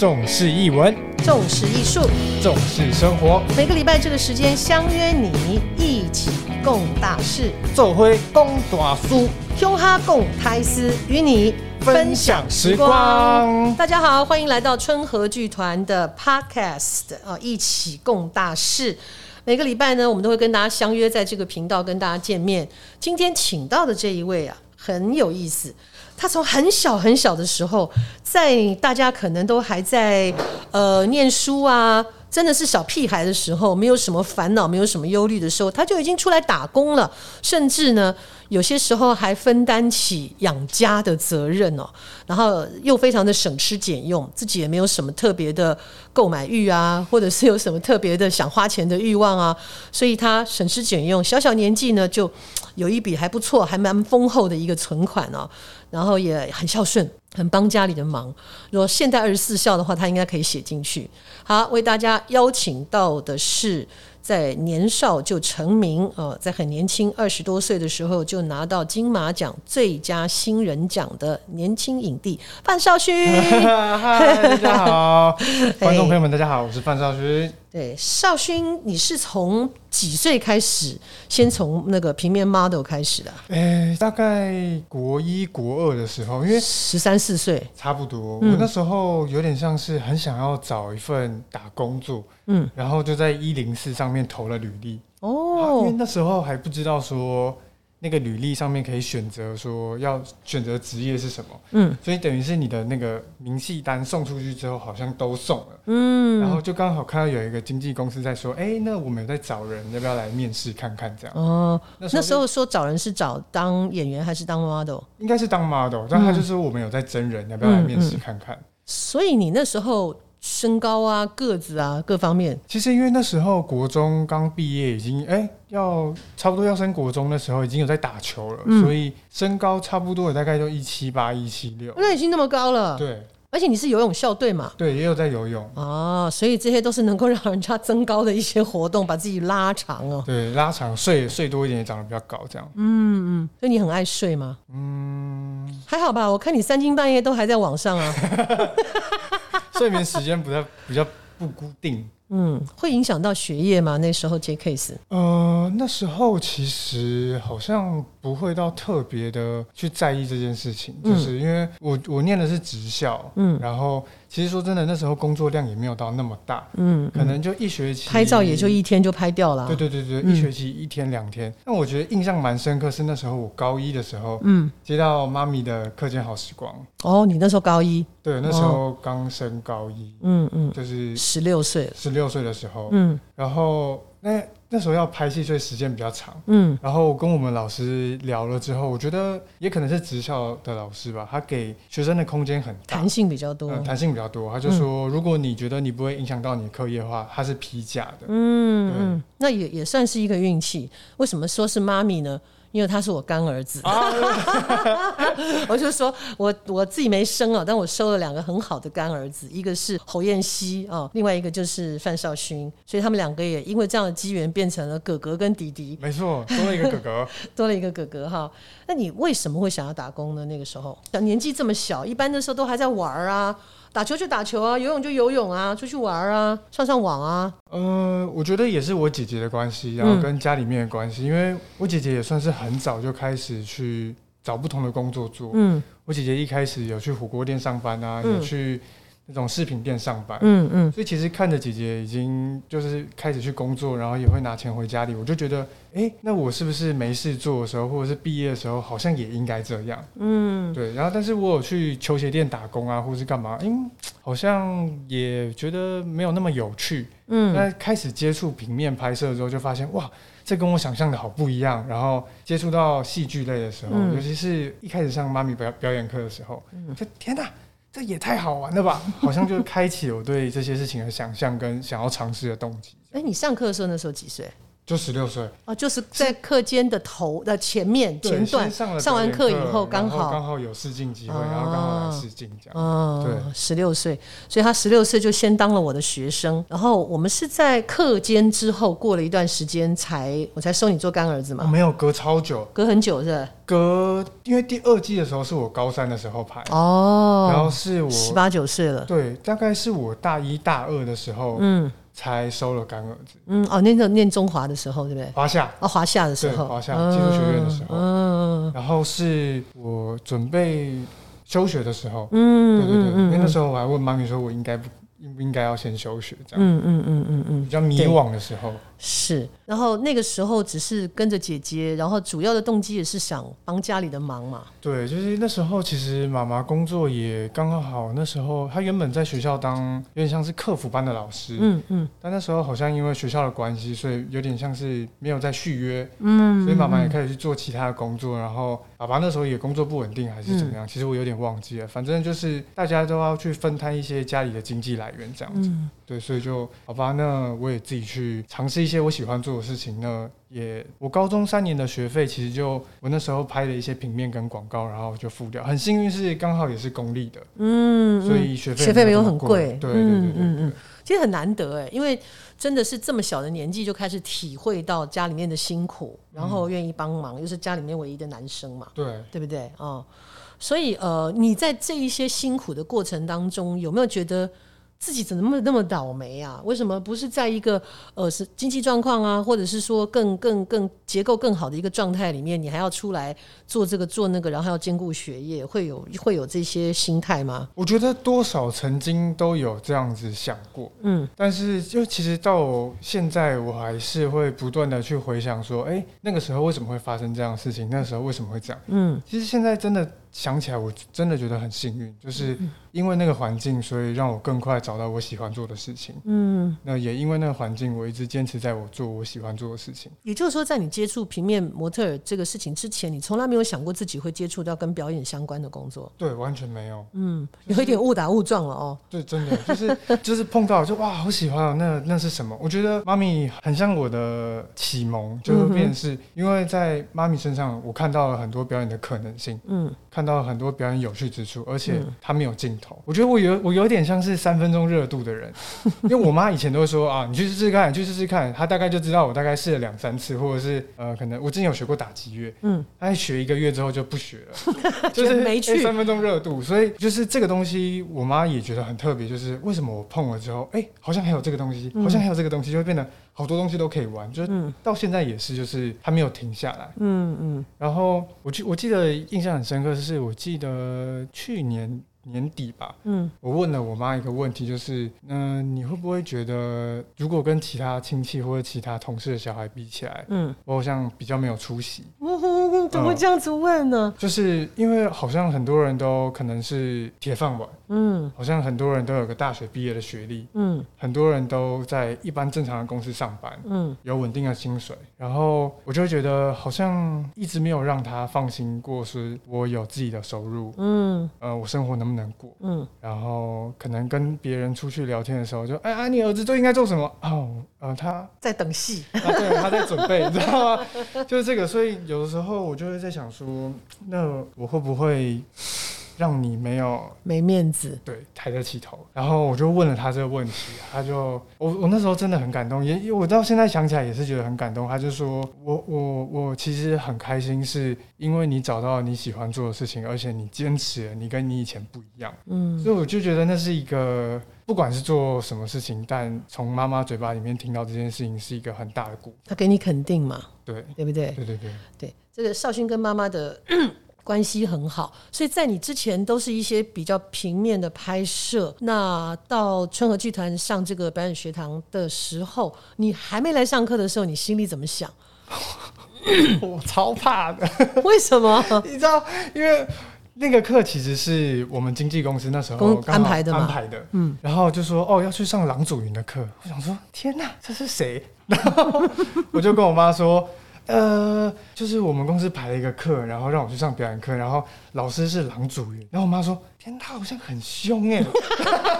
重视译文，重视艺术，重视生活，每个礼拜这个时间相约你，一起共大事，做辉公大书，胸哈共开司，与你分享时光。大家好，欢迎来到春和剧团的 Podcast 啊，一起共大事。每个礼拜呢，我们都会跟大家相约在这个频道跟大家见面。今天请到的这一位啊，很有意思。他从很小很小的时候，在大家可能都还在呃念书啊，真的是小屁孩的时候，没有什么烦恼，没有什么忧虑的时候，他就已经出来打工了，甚至呢，有些时候还分担起养家的责任哦。然后又非常的省吃俭用，自己也没有什么特别的购买欲啊，或者是有什么特别的想花钱的欲望啊，所以他省吃俭用，小小年纪呢就有一笔还不错、还蛮丰厚的一个存款哦。然后也很孝顺，很帮家里的忙。如果现代二十四孝的话，他应该可以写进去。好，为大家邀请到的是。在年少就成名，呃，在很年轻二十多岁的时候就拿到金马奖最佳新人奖的年轻影帝范少勋。嗨，大家好，观众朋友们，大家好，我是范少勋。对，少勋，你是从几岁开始先从那个平面 model 开始的？哎，大概国一国二的时候，因为十三四岁，差不多。我那时候有点像是很想要找一份打工做，嗯，然后就在一零四上面投了履历。哦，因为那时候还不知道说。那个履历上面可以选择说要选择职业是什么，嗯，所以等于是你的那个明细单送出去之后，好像都送了，嗯，然后就刚好看到有一个经纪公司在说，哎，那我们有在找人，要不要来面试看看这样？哦，那时候说找人是找当演员还是当 model？应该是当 model，但他就说我们有在真人，要不要来面试看看？所以你那时候。身高啊，个子啊，各方面。其实因为那时候国中刚毕业，已经哎要差不多要升国中的时候，已经有在打球了，所以身高差不多也大概就一七八、一七六。那已经那么高了。对。而且你是游泳校队嘛？对，也有在游泳。哦，所以这些都是能够让人家增高的一些活动，把自己拉长哦。对，拉长睡睡多一点，也长得比较高，这样。嗯嗯。所以你很爱睡吗？嗯，还好吧。我看你三更半夜都还在网上啊。睡眠时间不太比较不固定，嗯，会影响到学业吗？那时候接 case，呃，那时候其实好像不会到特别的去在意这件事情，就是因为我我念的是职校，嗯，然后。其实说真的，那时候工作量也没有到那么大，嗯，可能就一学期拍照也就一天就拍掉了。对对对对，一学期一天两天。但我觉得印象蛮深刻是那时候我高一的时候，嗯，接到妈咪的课间好时光。哦，你那时候高一？对，那时候刚升高一，嗯嗯，就是十六岁，十六岁的时候，嗯，然后那。那时候要拍戏，所以时间比较长。嗯，然后跟我们老师聊了之后，我觉得也可能是职校的老师吧，他给学生的空间很弹性比较多，弹性比较多。他就说，如果你觉得你不会影响到你课业的话，他是批假的。嗯嗯，那也也算是一个运气。为什么说是妈咪呢？因为他是我干儿子，我就说我我自己没生啊，但我收了两个很好的干儿子，一个是侯彦希啊，另外一个就是范少勋，所以他们两个也因为这样的机缘变成了哥哥跟弟弟。没错，多了一个哥哥，多了一个哥哥哈。那你为什么会想要打工呢？那个时候年纪这么小，一般的时候都还在玩啊。打球就打球啊，游泳就游泳啊，出去玩啊，上上网啊。嗯，我觉得也是我姐姐的关系，然后跟家里面的关系，因为我姐姐也算是很早就开始去找不同的工作做。嗯，我姐姐一开始有去火锅店上班啊，有去。那种饰品店上班，嗯嗯，所以其实看着姐姐已经就是开始去工作，然后也会拿钱回家里，我就觉得，哎，那我是不是没事做的时候，或者是毕业的时候，好像也应该这样，嗯，对。然后，但是我有去球鞋店打工啊，或是干嘛，嗯，好像也觉得没有那么有趣，嗯。那开始接触平面拍摄之后，就发现哇，这跟我想象的好不一样。然后接触到戏剧类的时候，尤其是一开始上妈咪表表演课的时候，就天哪！这也太好玩了吧！好像就开启我对这些事情的想象跟想要尝试的动机。哎，你上课的时候那时候几岁？就十六岁。哦，就是在课间的头的前面前段上完课以后，刚好。刚好有试镜机会，然后刚好来试镜这样。哦，对，十六岁，所以他十六岁就先当了我的学生，然后我们是在课间之后过了一段时间才我才收你做干儿子嘛？没有，隔超久，隔很久是？隔，因为第二季的时候是我高三的时候拍哦，然后是我十八九岁了，对，大概是我大一大二的时候，嗯。才收了干儿子。嗯，哦，那个念中华的时候，对不对？华夏。哦，华夏的时候。华夏技术学院的时候。嗯。然后是我准备休学的时候。嗯。对对对。因为那时候我还问妈咪说，我应该不。应不应该要先休学？这样，嗯嗯嗯嗯嗯，比较迷惘的时候是。然后那个时候只是跟着姐姐，然后主要的动机也是想帮家里的忙嘛。对，就是那时候其实妈妈工作也刚刚好。那时候她原本在学校当有点像是客服班的老师，嗯嗯。但那时候好像因为学校的关系，所以有点像是没有在续约，嗯。所以妈妈也开始去做其他的工作，然后爸爸那时候也工作不稳定还是怎么样？其实我有点忘记了。反正就是大家都要去分摊一些家里的经济来。源这样子，对，所以就好吧。那我也自己去尝试一些我喜欢做的事情。那也，我高中三年的学费，其实就我那时候拍了一些平面跟广告，然后就付掉。很幸运是刚好也是公立的，嗯，所以学费学费没有很贵。对对对对嗯，其实很难得哎，因为真的是这么小的年纪就开始体会到家里面的辛苦，然后愿意帮忙，又是家里面唯一的男生嘛，对对不对？哦，所以呃，你在这一些辛苦的过程当中，有没有觉得？自己怎么那么倒霉啊？为什么不是在一个呃是经济状况啊，或者是说更更更结构更好的一个状态里面，你还要出来做这个做那个，然后还要兼顾学业，会有会有这些心态吗？我觉得多少曾经都有这样子想过，嗯，但是就其实到现在，我还是会不断的去回想说，哎，那个时候为什么会发生这样的事情？那时候为什么会这样？嗯，其实现在真的。想起来，我真的觉得很幸运，就是因为那个环境，所以让我更快找到我喜欢做的事情。嗯，那也因为那个环境，我一直坚持在我做我喜欢做的事情。也就是说，在你接触平面模特这个事情之前，你从来没有想过自己会接触到跟表演相关的工作。对，完全没有。嗯，有一点误打误撞了哦。对，真的就是 就是碰到就哇，好喜欢哦。那那是什么？我觉得妈咪很像我的启蒙，就是变是因为在妈咪身上，我看到了很多表演的可能性。嗯。看到很多表演有趣之处，而且他没有镜头。我觉得我有我有点像是三分钟热度的人，因为我妈以前都会说啊，你去试试看，去试试看。她大概就知道我大概试了两三次，或者是呃，可能我之前有学过打击乐，嗯，她学一个月之后就不学了，就是没去 三分钟热度。所以就是这个东西，我妈也觉得很特别，就是为什么我碰了之后，哎，好像还有这个东西，好像还有这个东西，就会变得。好多东西都可以玩，就是到现在也是，就是他没有停下来。嗯嗯。然后我记我记得印象很深刻，是我记得去年。年底吧，嗯，我问了我妈一个问题，就是，嗯，你会不会觉得，如果跟其他亲戚或者其他同事的小孩比起来，嗯，我好像比较没有出息？怎么会这样子问呢？就是因为好像很多人都可能是铁饭碗，嗯，好像很多人都有个大学毕业的学历，嗯，很多人都在一般正常的公司上班，嗯，有稳定的薪水，然后我就会觉得好像一直没有让他放心过，是我有自己的收入，嗯，呃，我生活能。不能过，嗯，然后可能跟别人出去聊天的时候，就哎啊，你儿子最应该做什么？哦，呃，他在等戏，对，他在准备，你知道吗？就是这个，所以有的时候我就会在想说，那我会不会？让你没有没面子，对，抬得起头。然后我就问了他这个问题，他就我我那时候真的很感动，也我到现在想起来也是觉得很感动。他就说我我我其实很开心，是因为你找到你喜欢做的事情，而且你坚持了，你跟你以前不一样。嗯，所以我就觉得那是一个，不管是做什么事情，但从妈妈嘴巴里面听到这件事情是一个很大的鼓。他给你肯定嘛？对，对不对？对对对对，这个绍勋跟妈妈的。关系很好，所以在你之前都是一些比较平面的拍摄。那到春和剧团上这个表演学堂的时候，你还没来上课的时候，你心里怎么想？我超怕的。为什么？你知道，因为那个课其实是我们经纪公司那时候安排的安排的。嗯，然后就说哦要去上郎祖云的课。我想说天哪，这是谁？然后我就跟我妈说。呃，就是我们公司排了一个课，然后让我去上表演课，然后老师是郎主云，然后我妈说，天，他好像很凶哎，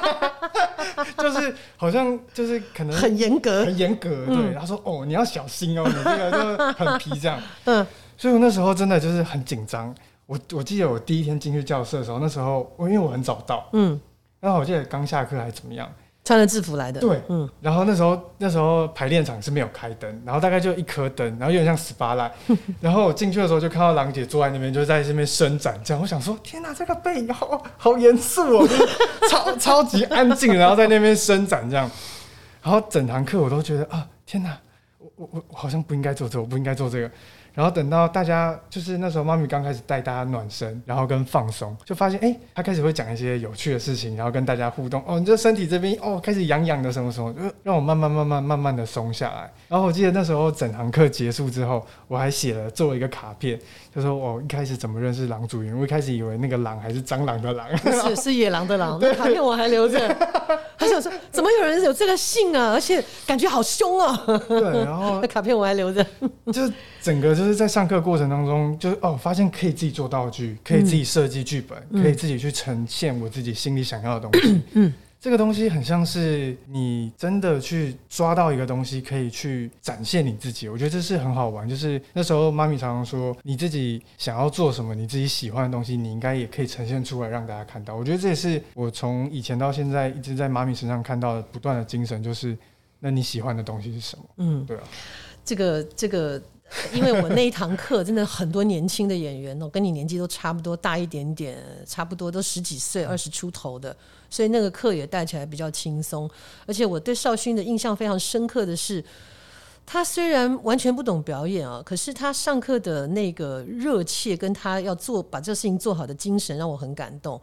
就是好像就是可能很严格，很严格，对，他说，哦，你要小心哦，你这个就很皮这样，嗯，所以我那时候真的就是很紧张。我我记得我第一天进去教室的时候，那时候我因为我很早到，嗯，然后我记得刚下课还怎么样。穿了制服来的，对，嗯，然后那时候那时候排练场是没有开灯，然后大概就一颗灯，然后有点像 SPA 来，然后我进去的时候就看到郎姐坐在那边，就在这边伸展，这样，我想说，天哪，这个背影好好严肃哦，超超级安静，然后在那边伸展这样，然后整堂课我都觉得啊，天哪，我我我好像不应该做这个，我不应该做这个。然后等到大家就是那时候，妈咪刚开始带大家暖身，然后跟放松，就发现哎，她开始会讲一些有趣的事情，然后跟大家互动。哦，你这身体这边哦开始痒痒的什么什么，就让我慢慢慢慢慢慢的松下来。然后我记得那时候整堂课结束之后，我还写了做了一个卡片，就说我一开始怎么认识狼主人，我一开始以为那个狼还是蟑螂的狼，是是野狼的狼。那卡片我还留着，他想说怎么有人有这个姓啊，而且感觉好凶啊。对，然后那卡片我还留着，就整个就是在上课过程当中，就是哦，发现可以自己做道具，可以自己设计剧本，可以自己去呈现我自己心里想要的东西。嗯，这个东西很像是你真的去抓到一个东西，可以去展现你自己。我觉得这是很好玩。就是那时候妈咪常常说，你自己想要做什么，你自己喜欢的东西，你应该也可以呈现出来让大家看到。我觉得这也是我从以前到现在一直在妈咪身上看到的不断的精神，就是那你喜欢的东西是什么？嗯，对啊，这个这个。因为我那一堂课真的很多年轻的演员哦，跟你年纪都差不多，大一点点，差不多都十几岁、二十出头的，所以那个课也带起来比较轻松。而且我对少勋的印象非常深刻的是，他虽然完全不懂表演啊，可是他上课的那个热切，跟他要做把这事情做好的精神，让我很感动。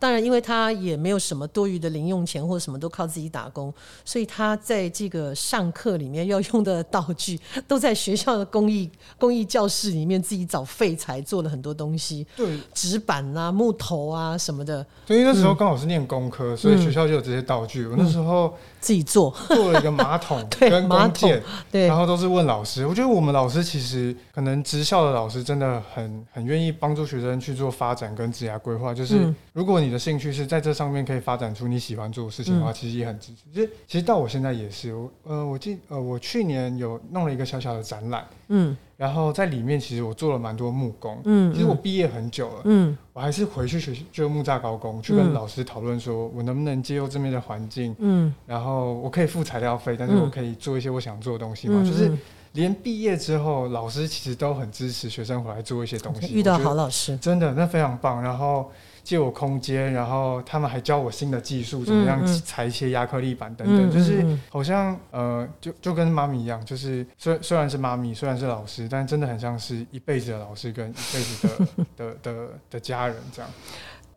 当然，因为他也没有什么多余的零用钱，或者什么都靠自己打工，所以他在这个上课里面要用的道具，都在学校的公益公益教室里面自己找废材做了很多东西，对，纸板啊、木头啊什么的。所以那时候刚好是念工科，所以学校就有这些道具。我那时候自己做。做了一个马桶 跟弓箭，对，然后都是问老师。我觉得我们老师其实可能职校的老师真的很很愿意帮助学生去做发展跟职业规划，就是如果你。你的兴趣是在这上面可以发展出你喜欢做的事情的话，其实也很支持。其实，其实到我现在也是，我呃，我记呃，我去年有弄了一个小小的展览，嗯，然后在里面其实我做了蛮多木工，嗯，其实我毕业很久了，嗯，我还是回去学就木栅高工去跟老师讨论，说我能不能接受这边的环境，嗯，然后我可以付材料费，但是我可以做一些我想做的东西嘛，就是连毕业之后，老师其实都很支持学生回来做一些东西，遇到好老师，真的那非常棒，然后。借我空间，然后他们还教我新的技术，怎么样裁一些亚克力板等等，就是好像呃，就就跟妈咪一样，就是虽虽然是妈咪，虽然是老师，但真的很像是一辈子的老师跟一辈子的 的的的家人这样。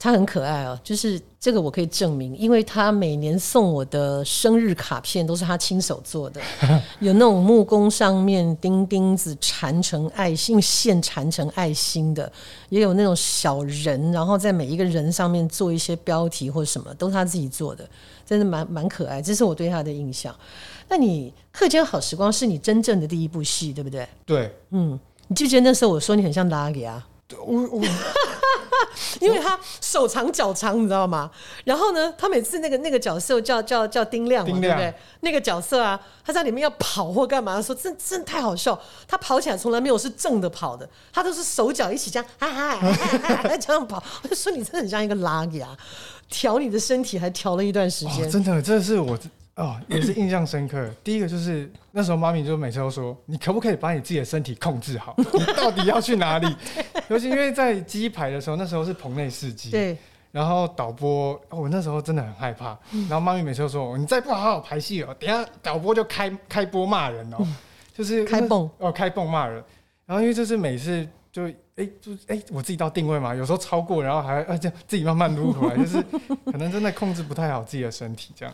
他很可爱哦，就是这个我可以证明，因为他每年送我的生日卡片都是他亲手做的，有那种木工上面钉钉子缠成爱心，线缠成爱心的，也有那种小人，然后在每一个人上面做一些标题或什么，都是他自己做的，真的蛮蛮可爱。这是我对他的印象。那你《课间好时光》是你真正的第一部戏，对不对？对，嗯，你记不记得那时候我说你很像拉给啊？我我。因为他手长脚长，你知道吗？然后呢，他每次那个那个角色叫叫叫丁亮，对不对？那个角色啊，他在里面要跑或干嘛，说真真太好笑。他跑起来从来没有是正的跑的，他都是手脚一起这样，哈哈，这样跑。我 就说你真的很像一个拉牙，调你的身体还调了一段时间。真的，这是我。哦，也是印象深刻。第一个就是那时候妈咪就每次都说：“你可不可以把你自己的身体控制好？你到底要去哪里？”尤其因为在机排的时候，那时候是棚内试机，对。然后导播，我那时候真的很害怕。然后妈咪每次都说：“你再不好好排戏哦，等下导播就开开播骂人哦，就是开蹦哦，开蹦骂人。”然后因为就是每次就哎就哎我自己到定位嘛，有时候超过，然后还而且自己慢慢撸回来，就是可能真的控制不太好自己的身体这样。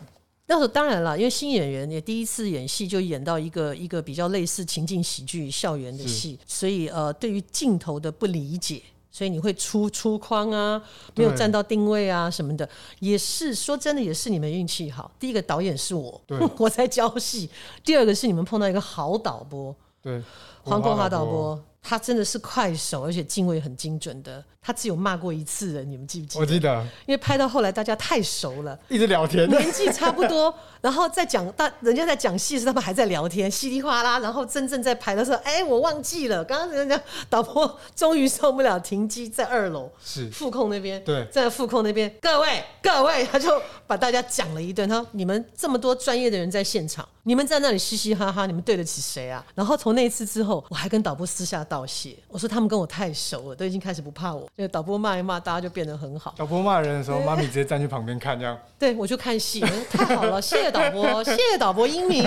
那时候当然了，因为新演员也第一次演戏，就演到一个一个比较类似情境喜剧校园的戏，所以呃，对于镜头的不理解，所以你会出出框啊，没有站到定位啊什么的，也是说真的，也是你们运气好。第一个导演是我，我在教戏；第二个是你们碰到一个好导播，对，黄国华导播。他真的是快手，而且敬畏很精准的。他只有骂过一次人，你们记不记得？我记得，因为拍到后来大家太熟了，一直聊天，年纪差不多，然后在讲大人家在讲戏时，他们还在聊天，稀里哗啦。然后真正在拍的时候，哎，我忘记了，刚刚人家导播终于受不了，停机在二楼，是副控那边，对，在副控那边，各位各位，他就把大家讲了一顿。他说：“你们这么多专业的人在现场，你们在那里嘻嘻哈哈，你们对得起谁啊？”然后从那一次之后，我还跟导播私下道谢，我说他们跟我太熟了，都已经开始不怕我，就导播骂一骂。骂大家就变得很好。导播骂人的时候，妈咪直接站去旁边看，这样。对，我就看戏，太好了，谢谢导播，谢谢导播英明。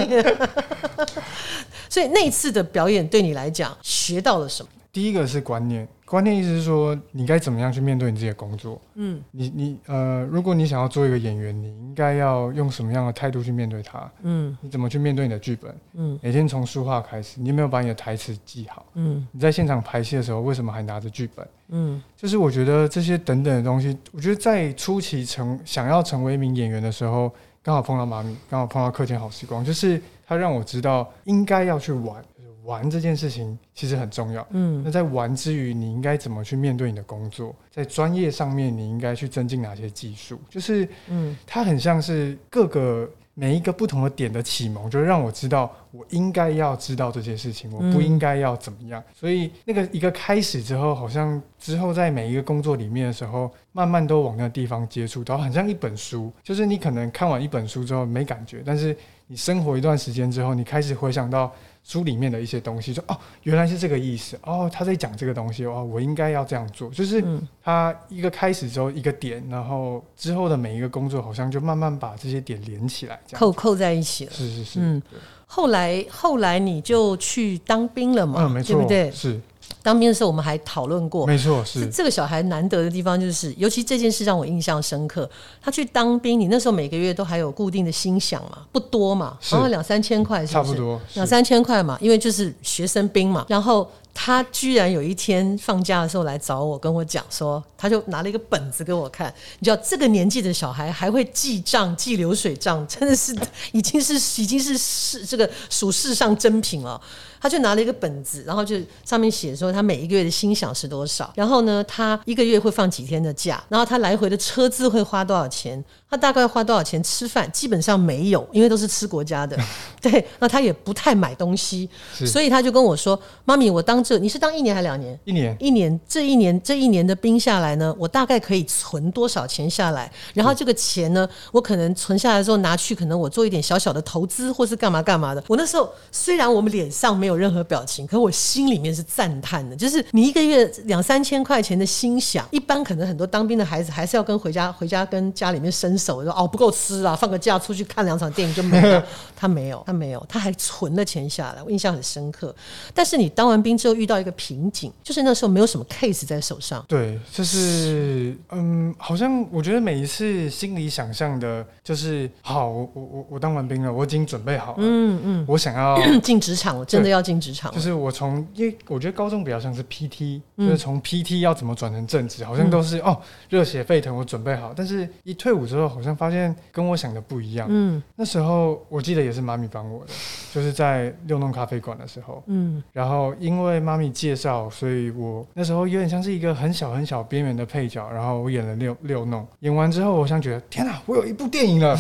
所以那次的表演对你来讲学到了什么？第一个是观念，观念意思是说你该怎么样去面对你自己的工作。嗯，你你呃，如果你想要做一个演员，你应该要用什么样的态度去面对它？嗯，你怎么去面对你的剧本？嗯，每天从书画开始，你有没有把你的台词记好？嗯，你在现场排戏的时候，为什么还拿着剧本？嗯，就是我觉得这些等等的东西，我觉得在初期成想要成为一名演员的时候，刚好碰到妈咪，刚好碰到课间好时光，就是他让我知道应该要去玩。玩这件事情其实很重要，嗯，那在玩之余，你应该怎么去面对你的工作？在专业上面，你应该去增进哪些技术？就是，嗯，它很像是各个每一个不同的点的启蒙，就是让我知道我应该要知道这些事情，我不应该要怎么样。所以那个一个开始之后，好像之后在每一个工作里面的时候，慢慢都往那个地方接触到，很像一本书。就是你可能看完一本书之后没感觉，但是你生活一段时间之后，你开始回想到。书里面的一些东西，说哦，原来是这个意思哦，他在讲这个东西哦，我应该要这样做，就是他一个开始之后一个点，然后之后的每一个工作好像就慢慢把这些点连起来，扣扣在一起了。是是是，嗯，后来后来你就去当兵了嘛？嗯，没错，对不对？是。当兵的时候，我们还讨论过，没错，是这个小孩难得的地方，就是尤其这件事让我印象深刻。他去当兵，你那时候每个月都还有固定的薪饷嘛？不多嘛，然后两三千块，差不多两三千块嘛，因为就是学生兵嘛。然后他居然有一天放假的时候来找我，跟我讲说，他就拿了一个本子给我看。你知道这个年纪的小孩还会记账、记流水账，真的是已经是已经是世这个属世上珍品了。他就拿了一个本子，然后就上面写说他每一个月的薪饷是多少，然后呢，他一个月会放几天的假，然后他来回的车资会花多少钱。他大概花多少钱吃饭？基本上没有，因为都是吃国家的。对，那他也不太买东西，所以他就跟我说：“妈咪，我当这你是当一年还两年？一年，一年。这一年这一年的兵下来呢，我大概可以存多少钱下来？然后这个钱呢，我可能存下来之后拿去，可能我做一点小小的投资，或是干嘛干嘛的。我那时候虽然我们脸上没有任何表情，可我心里面是赞叹的。就是你一个月两三千块钱的心想，一般可能很多当兵的孩子还是要跟回家回家跟家里面伸。手说哦不够吃啊，放个假出去看两场电影就没了。他没有，他没有，他还存了钱下来，我印象很深刻。但是你当完兵之后遇到一个瓶颈，就是那时候没有什么 case 在手上。对，就是嗯，好像我觉得每一次心里想象的就是好，我我我我当完兵了，我已经准备好了。嗯嗯，我想要 进职场，我真的要进职场。就是我从因为我觉得高中比较像是 PT，就是从 PT 要怎么转成正职，好像都是哦热血沸腾，我准备好。但是一退伍之后。好像发现跟我想的不一样。嗯，那时候我记得也是妈咪帮我的，就是在六弄咖啡馆的时候。嗯，然后因为妈咪介绍，所以我那时候有点像是一个很小很小边缘的配角。然后我演了六六弄，演完之后，我想觉得天哪，我有一部电影了，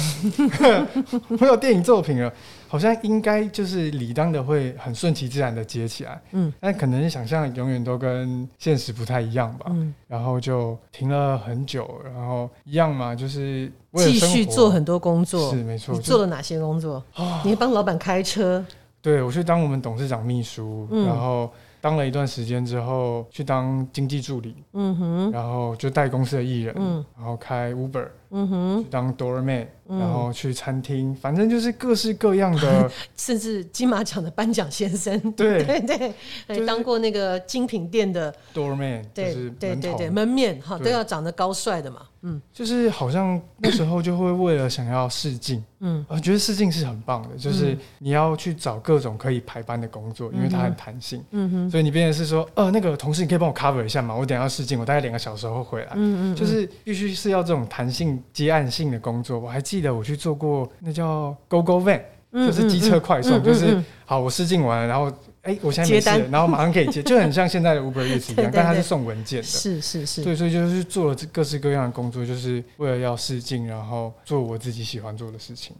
我有电影作品了。好像应该就是理当的会很顺其自然的接起来，嗯，但可能想象永远都跟现实不太一样吧，嗯，然后就停了很久，然后一样嘛，就是继续做很多工作，是没错。你做了哪些工作？你帮老板开车？对，我去当我们董事长秘书，然后。当了一段时间之后，去当经济助理，嗯哼，然后就带公司的艺人，嗯，然后开 Uber，嗯哼，当 Doorman，然后去餐厅，反正就是各式各样的，甚至金马奖的颁奖先生，对。对 对，就当过那个精品店的。Doorman，对对对对，门面哈都要长得高帅的嘛。嗯，就是好像那时候就会为了想要试镜，嗯，我觉得试镜是很棒的，就是你要去找各种可以排班的工作，因为它很弹性，嗯哼，所以你变成是说，呃，那个同事你可以帮我 cover 一下嘛，我等下要试镜，我大概两个小时后回来，嗯嗯，就是必须是要这种弹性接案性的工作。我还记得我去做过那叫 Go Go Van，就是机车快送，就是好，我试镜完，然后。哎，我现在没事，然后马上可以接，就很像现在的 Uber Eats 一样，但它是送文件的。是是是。对，所以就是做了各式各样的工作，就是为了要试镜，然后做我自己喜欢做的事情。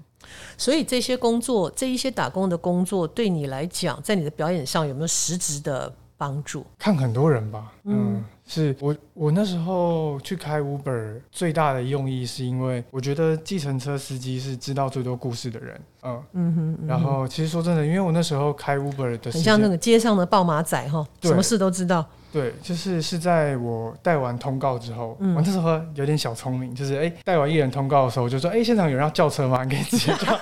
所以这些工作，这一些打工的工作，对你来讲，在你的表演上有没有实质的帮助？看很多人吧，嗯。是我我那时候去开 Uber 最大的用意是因为我觉得计程车司机是知道最多故事的人，嗯嗯哼。然后其实说真的，因为我那时候开 Uber 的，很像那个街上的爆马仔哈，什么事都知道。对，就是是在我带完通告之后，嗯我那时候有点小聪明，就是哎带完艺人通告的时候，我就说哎现场有人要叫车吗？你可以直接叫，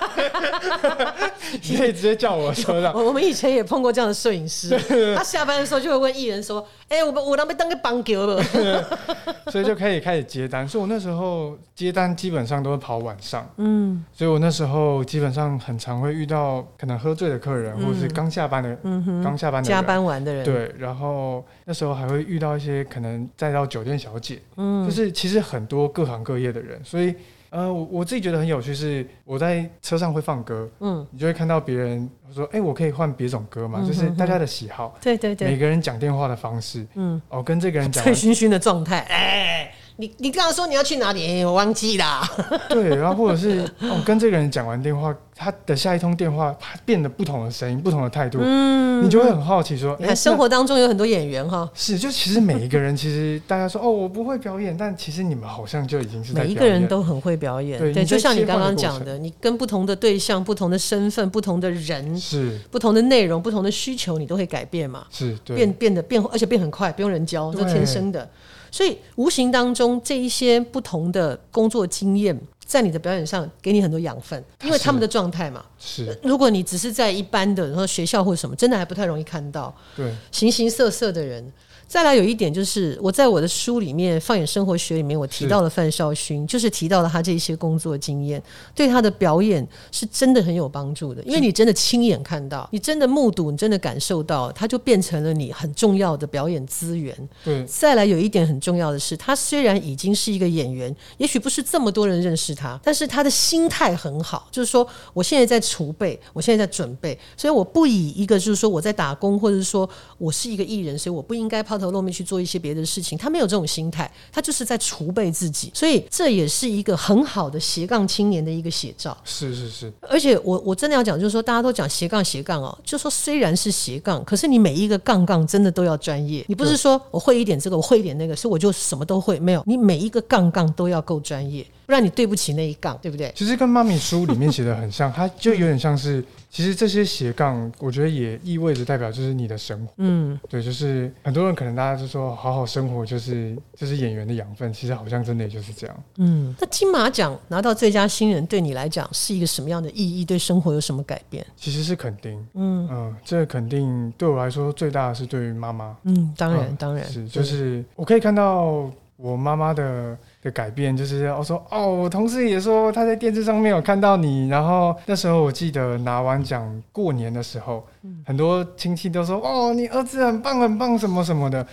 你可以直接叫我车上。我们以前也碰过这样的摄影师，他下班的时候就会问艺人说，哎我我那边当个帮狗了，所以就可以开始接单。所以我那时候接单基本上都是跑晚上，嗯，所以我那时候基本上很常会遇到可能喝醉的客人，或者是刚下班的，嗯刚下班的加班完的人，对，然后那时时候还会遇到一些可能再到酒店小姐，嗯，就是其实很多各行各业的人，所以呃，我我自己觉得很有趣是我在车上会放歌，嗯，你就会看到别人说，哎，我可以换别种歌嘛，就是大家的喜好，对对对，每个人讲电话的方式，嗯，哦，跟这个人讲醉醺醺的状态，哎。你你刚刚说你要去哪里？我忘记啦。对，然后或者是哦，跟这个人讲完电话，他的下一通电话，他变得不同的声音，不同的态度，嗯，你就会很好奇说，哎，生活当中有很多演员哈，是，就其实每一个人，其实大家说哦，我不会表演，但其实你们好像就已经是每一个人都很会表演，对，就像你刚刚讲的，你跟不同的对象、不同的身份、不同的人，是不同的内容、不同的需求，你都会改变嘛，是变变得变，而且变很快，不用人教，都天生的。所以无形当中，这一些不同的工作经验，在你的表演上给你很多养分，因为他们的状态嘛。是，如果你只是在一般的，然后学校或者什么，真的还不太容易看到。对，形形色色的人。再来有一点就是，我在我的书里面《放眼生活学》里面，我提到了范少勋，就是提到了他这些工作经验，对他的表演是真的很有帮助的。因为你真的亲眼看到，你真的目睹，你真的感受到，他就变成了你很重要的表演资源。对。再来有一点很重要的是，他虽然已经是一个演员，也许不是这么多人认识他，但是他的心态很好，就是说我现在在储备，我现在在准备，所以我不以一个就是说我在打工，或者是说我是一个艺人，所以我不应该抛。头露面去做一些别的事情，他没有这种心态，他就是在储备自己，所以这也是一个很好的斜杠青年的一个写照。是是是，而且我我真的要讲，就是说大家都讲斜杠斜杠哦，就说虽然是斜杠，可是你每一个杠杠真的都要专业，你不是说我会一点这个，我会一点那个，所以我就什么都会，没有，你每一个杠杠都要够专业。不然你对不起那一杠，对不对？其实跟妈咪书里面写的很像，它就有点像是，其实这些斜杠，我觉得也意味着代表就是你的生活。嗯，对，就是很多人可能大家就说好好生活就是就是演员的养分，其实好像真的也就是这样。嗯，那金马奖拿到最佳新人对你来讲是一个什么样的意义？对生活有什么改变？其实是肯定。嗯嗯，这个肯定对我来说最大的是对于妈妈。嗯，当然当然是，就是我可以看到我妈妈的。的改变就是我说哦，我同事也说他在电视上面有看到你，然后那时候我记得拿完奖过年的时候，很多亲戚都说哦，你儿子很棒很棒什么什么的。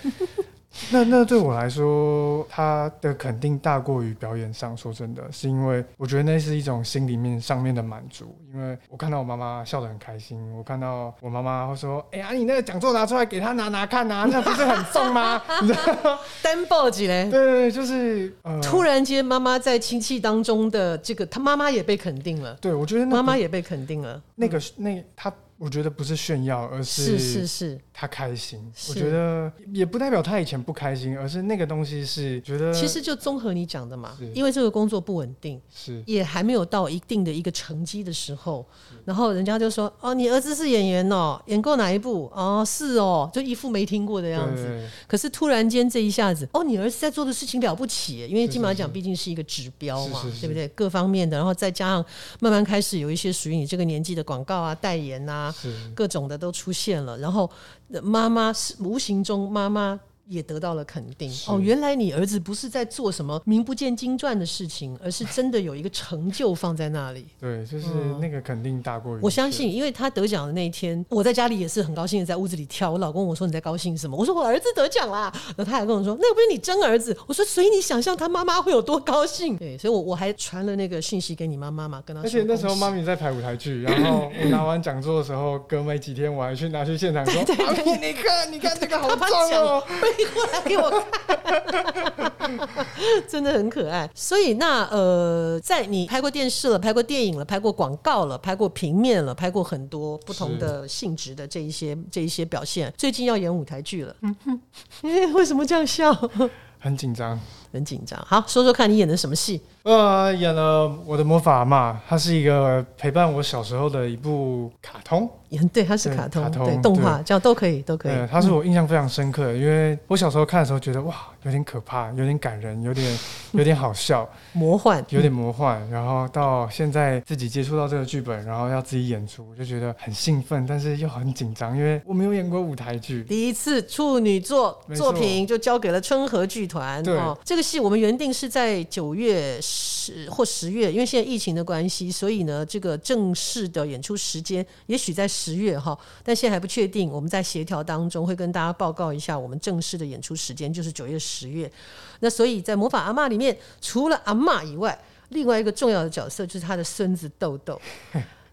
那那对我来说，他的肯定大过于表演上。说真的，是因为我觉得那是一种心里面上面的满足。因为我看到我妈妈笑得很开心，我看到我妈妈会说：“哎呀，你那个讲座拿出来给他拿拿看呐，那不是很重吗？”单报几嘞？对对对，就是突然间妈妈在亲戚当中的这个，他妈妈也被肯定了。对，我觉得妈妈也被肯定了。那个那他。我觉得不是炫耀，而是是是是，他开心。我觉得也不代表他以前不开心，而是那个东西是觉得。其实就综合你讲的嘛，因为这个工作不稳定，是也还没有到一定的一个成绩的时候，然后人家就说：“哦，你儿子是演员哦，演过哪一部？哦，是哦，就一副没听过的样子。”可是突然间这一下子，哦，你儿子在做的事情了不起，因为金马奖毕竟是一个指标嘛，对不对？各方面的，然后再加上慢慢开始有一些属于你这个年纪的广告啊、代言啊。各种的都出现了，然后妈妈是无形中妈妈也得到了肯定。哦，原来你儿子不是在做什么名不见经传的事情，而是真的有一个成就放在那里。对，就是那个肯定大过于。我相信，因为他得奖的那一天，我在家里也是很高兴的，在屋子里跳。我老公我说你在高兴什么？我说我儿子得奖啦。然后他还跟我说，那不是你真儿子？我说，所以你想象他妈妈会有多高兴？对，所以我我还传了那个讯息给你妈妈嘛，跟他。而且那时候妈咪在排舞台剧，然后我拿完讲座的时候，隔没几天我还去拿去现场说，妈咪你看，你看这个好 重哦，背过来给我看，真的很可爱。所以那呃，在你拍过电视了，拍过电影了，拍过广告了，拍过平面了，拍过很多不同的性质的这一些这一些表现。最近要演舞台剧了，嗯哼，为什么这样笑？很紧张。很紧张，好，说说看你演的什么戏？呃，演了《我的魔法嘛，它是一个陪伴我小时候的一部卡通。对，它是卡通，对动画，这样都可以，都可以。它是我印象非常深刻的，因为我小时候看的时候觉得哇，有点可怕，有点感人，有点有点好笑，魔幻，有点魔幻。然后到现在自己接触到这个剧本，然后要自己演出，我就觉得很兴奋，但是又很紧张，因为我没有演过舞台剧，第一次处女作作品就交给了春和剧团。对，这个戏我们原定是在九月十或十月，因为现在疫情的关系，所以呢，这个正式的演出时间也许在。十月哈，但现在还不确定。我们在协调当中会跟大家报告一下我们正式的演出时间，就是九月、十月。那所以在魔法阿妈里面，除了阿妈以外，另外一个重要的角色就是他的孙子豆豆。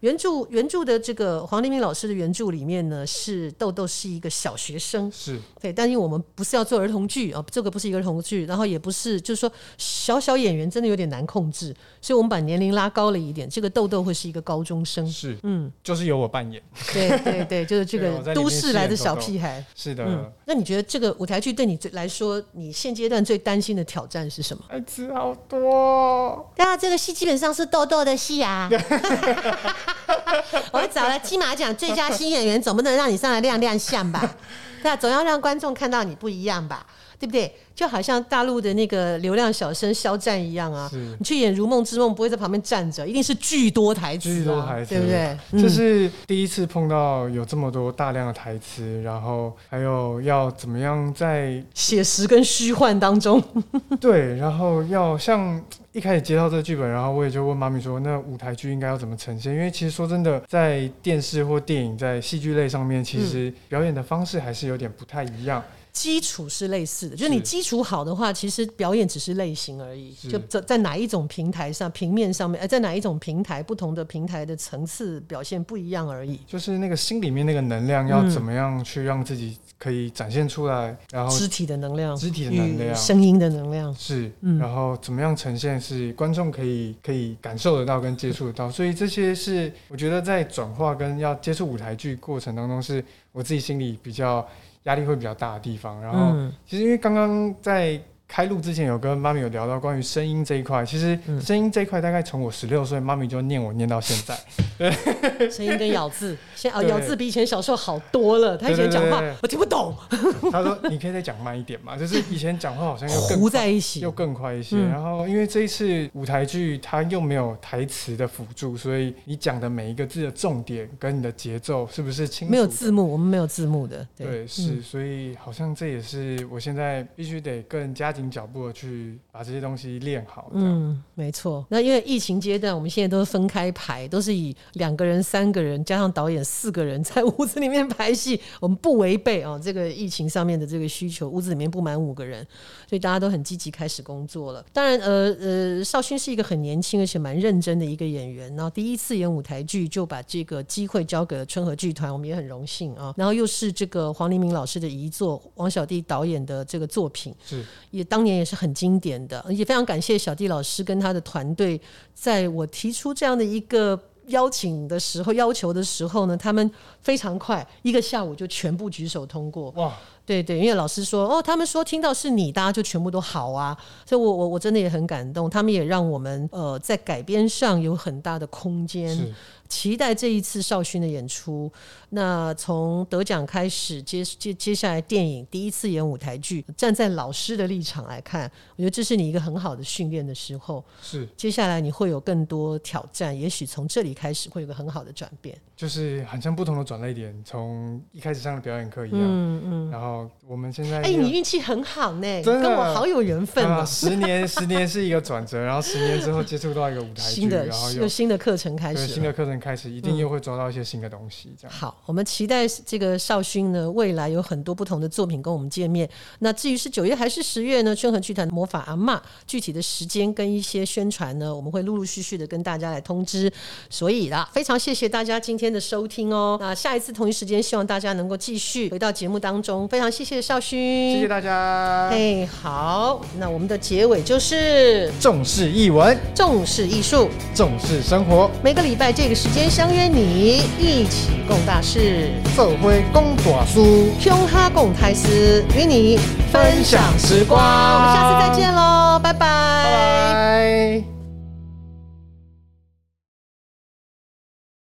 原著原著的这个黄立明老师的原著里面呢，是豆豆是一个小学生，是。对，但因为我们不是要做儿童剧啊，这个不是一个儿童剧，然后也不是就是说小小演员真的有点难控制，所以我们把年龄拉高了一点，这个豆豆会是一个高中生，是嗯，就是由我扮演，对对对，就是这个 都市来的小屁孩，是的。嗯。那你觉得这个舞台剧对你最来说，你现阶段最担心的挑战是什么？台词好多，对啊，这个戏基本上是豆豆的戏啊。我找了金马奖最佳新演员，总不能让你上来亮亮相吧？对啊，总要让观众看到你不一样吧？对不对？就好像大陆的那个流量小生肖战一样啊！你去演《如梦之梦》，不会在旁边站着，一定是巨多台词，巨多台词，对不对？这是第一次碰到有这么多大量的台词，然后还有要怎么样在写实跟虚幻当中，对，然后要像一开始接到这个剧本，然后我也就问妈咪说：“那舞台剧应该要怎么呈现？”因为其实说真的，在电视或电影，在戏剧类上面，其实表演的方式还是有点不太一样。基础是类似的，就是你基础好的话，其实表演只是类型而已。就在在哪一种平台上、平面上面，呃，在哪一种平台，不同的平台的层次表现不一样而已。就是那个心里面那个能量要怎么样去让自己可以展现出来，然后肢体的能量、肢体的能量、声音的能量是，然后怎么样呈现是观众可以可以感受得到跟接触得到。所以这些是我觉得在转化跟要接触舞台剧过程当中，是我自己心里比较。压力会比较大的地方，然后其实因为刚刚在。开录之前有跟妈咪有聊到关于声音这一块，其实声音这一块大概从我十六岁，妈咪就念我念到现在。对，声音跟咬字，现哦咬字比以前小时候好多了。他以前讲话我听不懂。他说：“你可以再讲慢一点嘛。”就是以前讲话好像又糊在一起，又更快一些。然后因为这一次舞台剧它又没有台词的辅助，所以你讲的每一个字的重点跟你的节奏是不是清楚？没有字幕，我们没有字幕的。对，是，所以好像这也是我现在必须得更加。紧脚步的去把这些东西练好。嗯，没错。那因为疫情阶段，我们现在都是分开排，都是以两个人、三个人加上导演四个人在屋子里面排戏。我们不违背啊这个疫情上面的这个需求，屋子里面不满五个人，所以大家都很积极开始工作了。当然，呃呃，邵勋是一个很年轻而且蛮认真的一个演员。然后第一次演舞台剧就把这个机会交给了春和剧团，我们也很荣幸啊。然后又是这个黄黎明老师的遗作，王小弟导演的这个作品是也。当年也是很经典的，也非常感谢小弟老师跟他的团队，在我提出这样的一个邀请的时候、要求的时候呢，他们非常快，一个下午就全部举手通过。哇，对对，因为老师说哦，他们说听到是你，大家就全部都好啊，所以我我我真的也很感动，他们也让我们呃在改编上有很大的空间。期待这一次少勋的演出。那从得奖开始，接接接下来电影第一次演舞台剧，站在老师的立场来看，我觉得这是你一个很好的训练的时候。是，接下来你会有更多挑战，也许从这里开始会有个很好的转变。就是很像不同的转捩点，从一开始上的表演课一样，嗯嗯，然后到我们现在。哎，你运气很好呢，跟我好有缘分啊！十年，十年是一个转折，然后十年之后接触到一个舞台剧，然后有新的课程开始，新的课程开始，一定又会抓到一些新的东西。这样好，我们期待这个少勋呢，未来有很多不同的作品跟我们见面。那至于是九月还是十月呢？春和剧团魔法阿妈具体的时间跟一些宣传呢，我们会陆陆续续的跟大家来通知。所以啦，非常谢谢大家今天的收听哦。那下一次同一时间，希望大家能够继续回到节目当中。非常谢谢少勋，谢谢大家。哎，好，那我们的结尾就是重视译文，重视艺术，重视生活。每个礼拜这个时间相约你，一起共大事，社会共大书，胸哈共台斯，与你分享时光。我们下次再见喽，拜拜。拜拜。